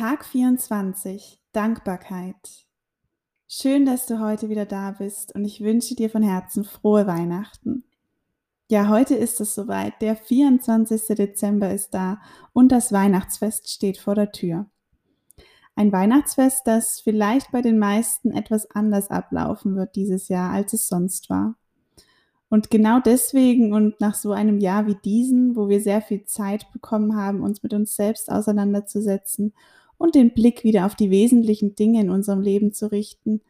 Tag 24. Dankbarkeit. Schön, dass du heute wieder da bist und ich wünsche dir von Herzen frohe Weihnachten. Ja, heute ist es soweit. Der 24. Dezember ist da und das Weihnachtsfest steht vor der Tür. Ein Weihnachtsfest, das vielleicht bei den meisten etwas anders ablaufen wird dieses Jahr, als es sonst war. Und genau deswegen und nach so einem Jahr wie diesen, wo wir sehr viel Zeit bekommen haben, uns mit uns selbst auseinanderzusetzen und den Blick wieder auf die wesentlichen Dinge in unserem Leben zu richten,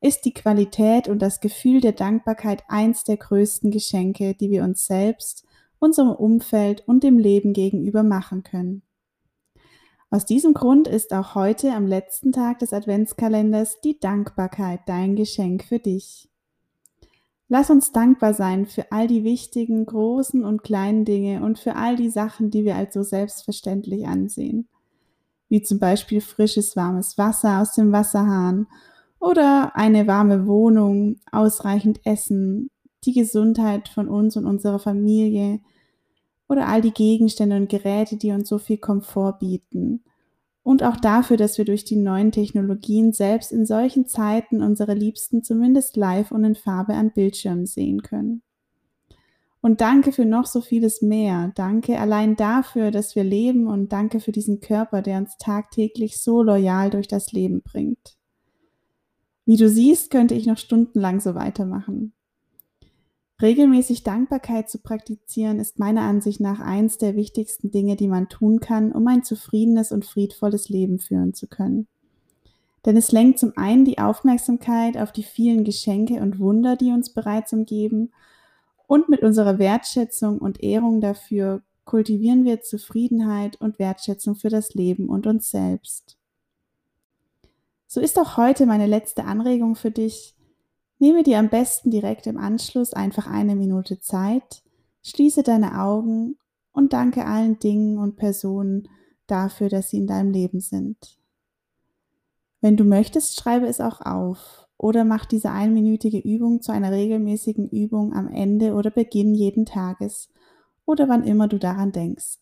ist die Qualität und das Gefühl der Dankbarkeit eins der größten Geschenke, die wir uns selbst, unserem Umfeld und dem Leben gegenüber machen können. Aus diesem Grund ist auch heute am letzten Tag des Adventskalenders die Dankbarkeit dein Geschenk für dich. Lass uns dankbar sein für all die wichtigen, großen und kleinen Dinge und für all die Sachen, die wir als so selbstverständlich ansehen wie zum Beispiel frisches, warmes Wasser aus dem Wasserhahn oder eine warme Wohnung, ausreichend Essen, die Gesundheit von uns und unserer Familie oder all die Gegenstände und Geräte, die uns so viel Komfort bieten. Und auch dafür, dass wir durch die neuen Technologien selbst in solchen Zeiten unsere Liebsten zumindest live und in Farbe an Bildschirmen sehen können. Und danke für noch so vieles mehr. Danke allein dafür, dass wir leben und danke für diesen Körper, der uns tagtäglich so loyal durch das Leben bringt. Wie du siehst, könnte ich noch stundenlang so weitermachen. Regelmäßig Dankbarkeit zu praktizieren ist meiner Ansicht nach eins der wichtigsten Dinge, die man tun kann, um ein zufriedenes und friedvolles Leben führen zu können. Denn es lenkt zum einen die Aufmerksamkeit auf die vielen Geschenke und Wunder, die uns bereits umgeben, und mit unserer Wertschätzung und Ehrung dafür kultivieren wir Zufriedenheit und Wertschätzung für das Leben und uns selbst. So ist auch heute meine letzte Anregung für dich. Nehme dir am besten direkt im Anschluss einfach eine Minute Zeit, schließe deine Augen und danke allen Dingen und Personen dafür, dass sie in deinem Leben sind. Wenn du möchtest, schreibe es auch auf oder mach diese einminütige Übung zu einer regelmäßigen Übung am Ende oder Beginn jeden Tages oder wann immer du daran denkst.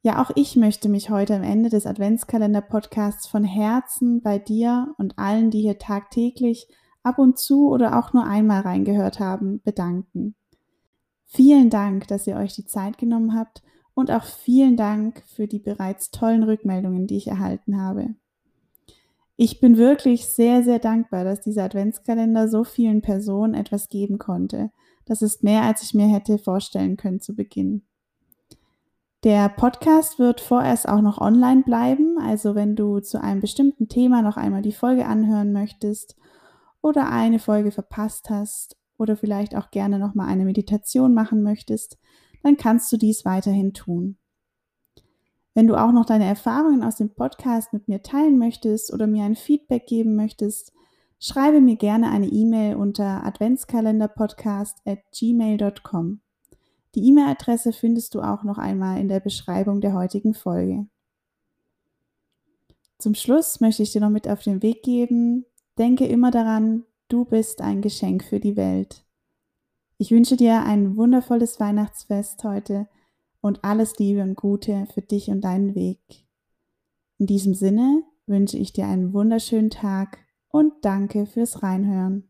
Ja, auch ich möchte mich heute am Ende des Adventskalender-Podcasts von Herzen bei dir und allen, die hier tagtäglich ab und zu oder auch nur einmal reingehört haben, bedanken. Vielen Dank, dass ihr euch die Zeit genommen habt und auch vielen Dank für die bereits tollen Rückmeldungen, die ich erhalten habe. Ich bin wirklich sehr, sehr dankbar, dass dieser Adventskalender so vielen Personen etwas geben konnte. Das ist mehr, als ich mir hätte vorstellen können zu Beginn. Der Podcast wird vorerst auch noch online bleiben, also wenn du zu einem bestimmten Thema noch einmal die Folge anhören möchtest oder eine Folge verpasst hast oder vielleicht auch gerne noch mal eine Meditation machen möchtest, dann kannst du dies weiterhin tun. Wenn du auch noch deine Erfahrungen aus dem Podcast mit mir teilen möchtest oder mir ein Feedback geben möchtest, schreibe mir gerne eine E-Mail unter adventskalenderpodcast@gmail.com. Die E-Mail-Adresse findest du auch noch einmal in der Beschreibung der heutigen Folge. Zum Schluss möchte ich dir noch mit auf den Weg geben, denke immer daran, du bist ein Geschenk für die Welt. Ich wünsche dir ein wundervolles Weihnachtsfest heute und alles Liebe und Gute für dich und deinen Weg. In diesem Sinne wünsche ich dir einen wunderschönen Tag und danke fürs Reinhören.